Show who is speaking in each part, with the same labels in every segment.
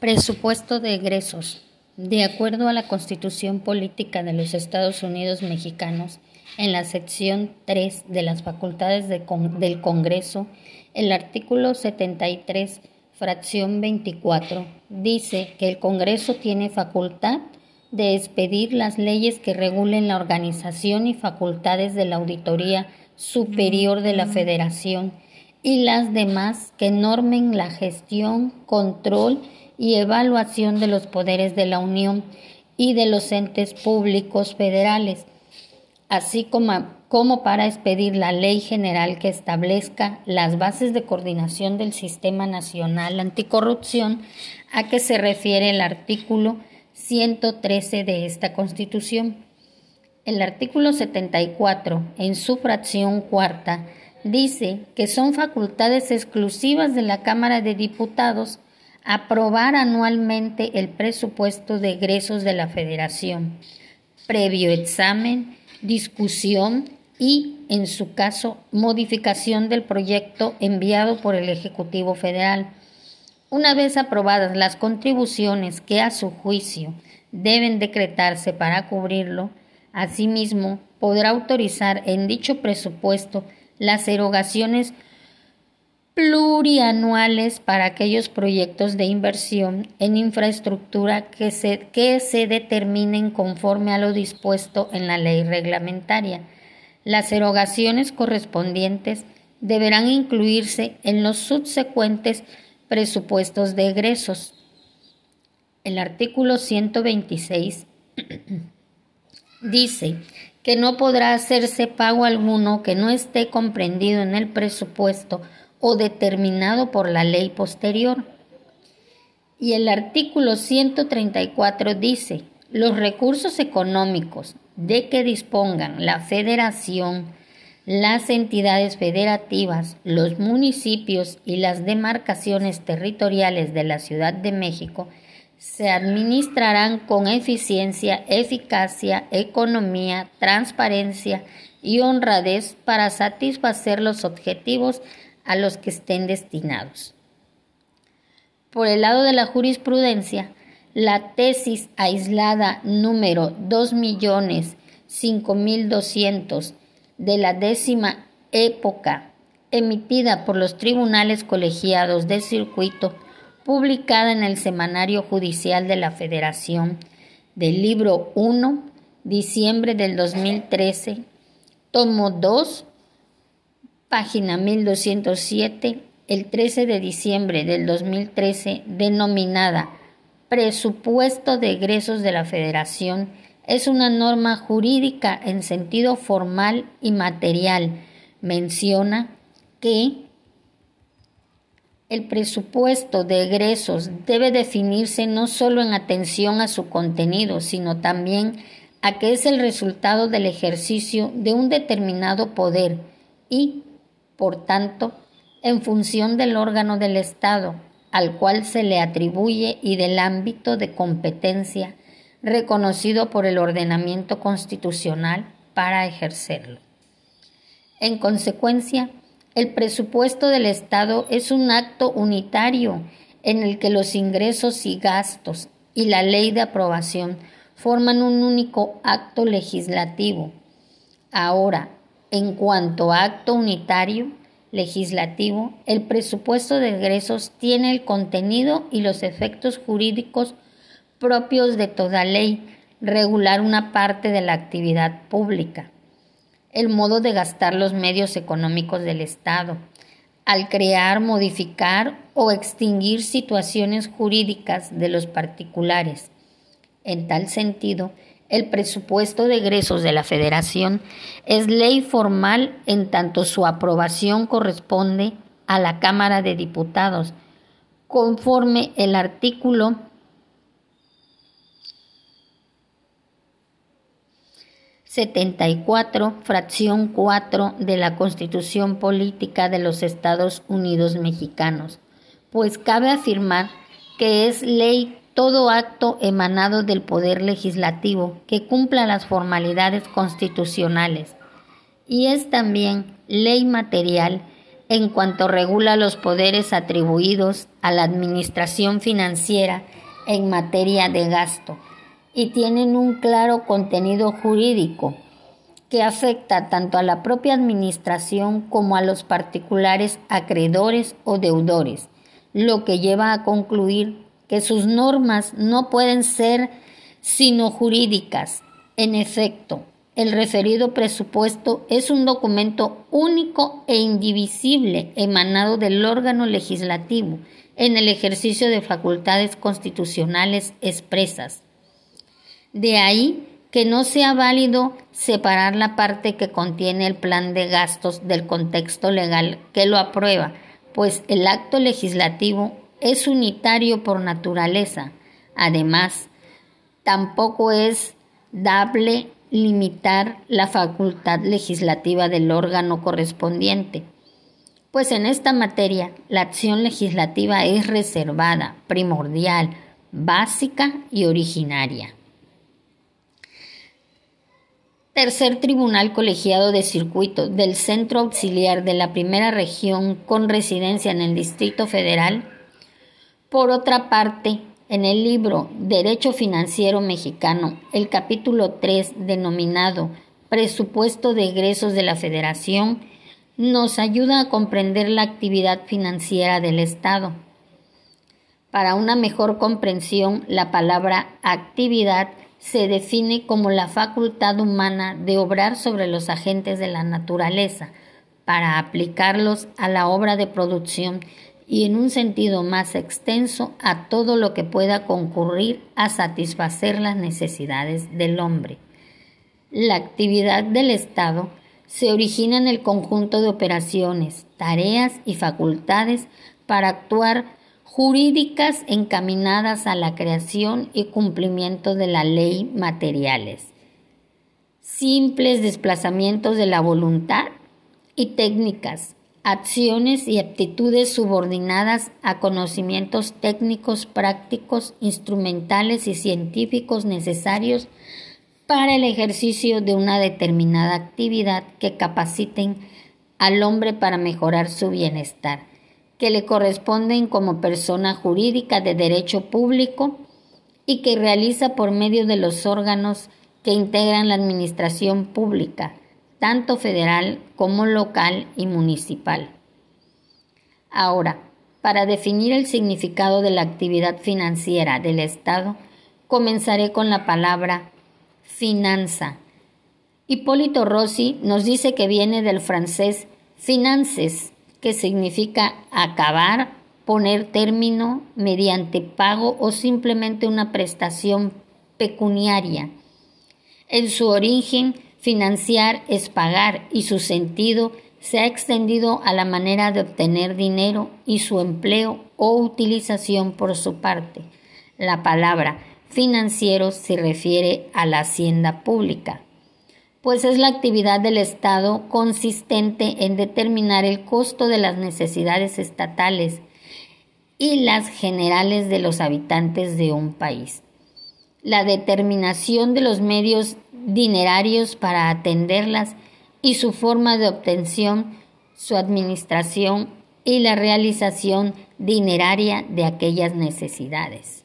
Speaker 1: Presupuesto de egresos. De acuerdo a la Constitución Política de los Estados Unidos Mexicanos, en la sección 3 de las facultades del Congreso, el artículo 73, fracción 24, dice que el Congreso tiene facultad de expedir las leyes que regulen la organización y facultades de la Auditoría Superior de la Federación y las demás que normen la gestión, control y evaluación de los poderes de la Unión y de los entes públicos federales, así como, como para expedir la ley general que establezca las bases de coordinación del Sistema Nacional Anticorrupción a que se refiere el artículo 113 de esta Constitución. El artículo 74, en su fracción cuarta, dice que son facultades exclusivas de la Cámara de Diputados aprobar anualmente el presupuesto de egresos de la Federación, previo examen, discusión y, en su caso, modificación del proyecto enviado por el Ejecutivo Federal. Una vez aprobadas las contribuciones que a su juicio deben decretarse para cubrirlo, asimismo podrá autorizar en dicho presupuesto las erogaciones plurianuales para aquellos proyectos de inversión en infraestructura que se, que se determinen conforme a lo dispuesto en la ley reglamentaria. Las erogaciones correspondientes deberán incluirse en los subsecuentes presupuestos de egresos. El artículo 126 dice que no podrá hacerse pago alguno que no esté comprendido en el presupuesto o determinado por la ley posterior. Y el artículo 134 dice, los recursos económicos de que dispongan la federación, las entidades federativas, los municipios y las demarcaciones territoriales de la Ciudad de México se administrarán con eficiencia, eficacia, economía, transparencia y honradez para satisfacer los objetivos a los que estén destinados. Por el lado de la jurisprudencia, la tesis aislada número 2.005.200 de la décima época, emitida por los tribunales colegiados de circuito publicada en el Semanario Judicial de la Federación del libro 1, diciembre del 2013, tomo 2, página 1207, el 13 de diciembre del 2013, denominada Presupuesto de egresos de la Federación, es una norma jurídica en sentido formal y material. Menciona que el presupuesto de egresos debe definirse no solo en atención a su contenido, sino también a que es el resultado del ejercicio de un determinado poder y, por tanto, en función del órgano del Estado al cual se le atribuye y del ámbito de competencia reconocido por el ordenamiento constitucional para ejercerlo. En consecuencia, el presupuesto del Estado es un acto unitario en el que los ingresos y gastos y la ley de aprobación forman un único acto legislativo. Ahora, en cuanto a acto unitario legislativo, el presupuesto de ingresos tiene el contenido y los efectos jurídicos propios de toda ley, regular una parte de la actividad pública el modo de gastar los medios económicos del Estado, al crear, modificar o extinguir situaciones jurídicas de los particulares. En tal sentido, el presupuesto de egresos de la Federación es ley formal en tanto su aprobación corresponde a la Cámara de Diputados, conforme el artículo 74, fracción 4 de la Constitución Política de los Estados Unidos Mexicanos, pues cabe afirmar que es ley todo acto emanado del Poder Legislativo que cumpla las formalidades constitucionales. Y es también ley material en cuanto regula los poderes atribuidos a la administración financiera en materia de gasto y tienen un claro contenido jurídico que afecta tanto a la propia administración como a los particulares acreedores o deudores, lo que lleva a concluir que sus normas no pueden ser sino jurídicas. En efecto, el referido presupuesto es un documento único e indivisible emanado del órgano legislativo en el ejercicio de facultades constitucionales expresas. De ahí que no sea válido separar la parte que contiene el plan de gastos del contexto legal que lo aprueba, pues el acto legislativo es unitario por naturaleza. Además, tampoco es dable limitar la facultad legislativa del órgano correspondiente, pues en esta materia la acción legislativa es reservada, primordial, básica y originaria. Tercer Tribunal Colegiado de Circuito del Centro Auxiliar de la Primera Región con residencia en el Distrito Federal. Por otra parte, en el libro Derecho Financiero Mexicano, el capítulo 3 denominado Presupuesto de egresos de la Federación, nos ayuda a comprender la actividad financiera del Estado. Para una mejor comprensión, la palabra actividad se define como la facultad humana de obrar sobre los agentes de la naturaleza para aplicarlos a la obra de producción y en un sentido más extenso a todo lo que pueda concurrir a satisfacer las necesidades del hombre. La actividad del Estado se origina en el conjunto de operaciones, tareas y facultades para actuar jurídicas encaminadas a la creación y cumplimiento de la ley materiales, simples desplazamientos de la voluntad y técnicas acciones y aptitudes subordinadas a conocimientos técnicos, prácticos, instrumentales y científicos necesarios para el ejercicio de una determinada actividad que capaciten al hombre para mejorar su bienestar, que le corresponden como persona jurídica de derecho público y que realiza por medio de los órganos que integran la administración pública, tanto federal como local y municipal. Ahora, para definir el significado de la actividad financiera del Estado, comenzaré con la palabra finanza. Hipólito Rossi nos dice que viene del francés finances, que significa acabar, poner término mediante pago o simplemente una prestación pecuniaria. En su origen, Financiar es pagar y su sentido se ha extendido a la manera de obtener dinero y su empleo o utilización por su parte. La palabra financiero se refiere a la hacienda pública, pues es la actividad del Estado consistente en determinar el costo de las necesidades estatales y las generales de los habitantes de un país. La determinación de los medios dinerarios para atenderlas y su forma de obtención, su administración y la realización dineraria de aquellas necesidades.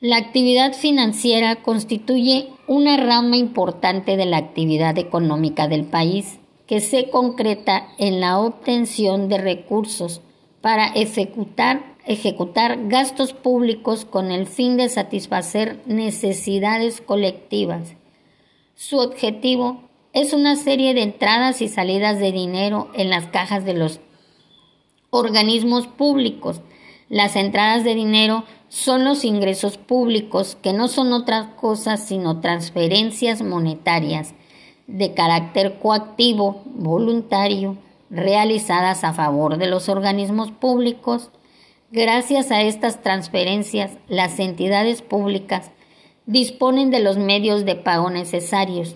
Speaker 1: La actividad financiera constituye una rama importante de la actividad económica del país que se concreta en la obtención de recursos para ejecutar ejecutar gastos públicos con el fin de satisfacer necesidades colectivas. Su objetivo es una serie de entradas y salidas de dinero en las cajas de los organismos públicos. Las entradas de dinero son los ingresos públicos, que no son otra cosa sino transferencias monetarias de carácter coactivo, voluntario, realizadas a favor de los organismos públicos Gracias a estas transferencias, las entidades públicas disponen de los medios de pago necesarios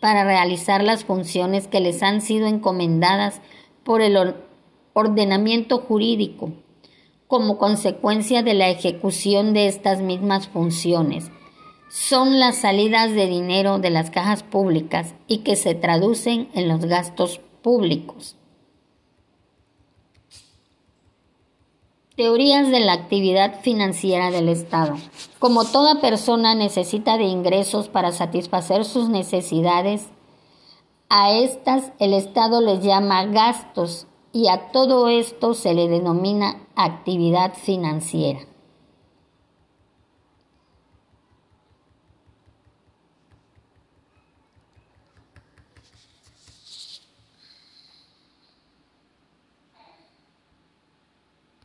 Speaker 1: para realizar las funciones que les han sido encomendadas por el ordenamiento jurídico. Como consecuencia de la ejecución de estas mismas funciones, son las salidas de dinero de las cajas públicas y que se traducen en los gastos públicos. Teorías de la actividad financiera del Estado. Como toda persona necesita de ingresos para satisfacer sus necesidades, a estas el Estado les llama gastos y a todo esto se le denomina actividad financiera.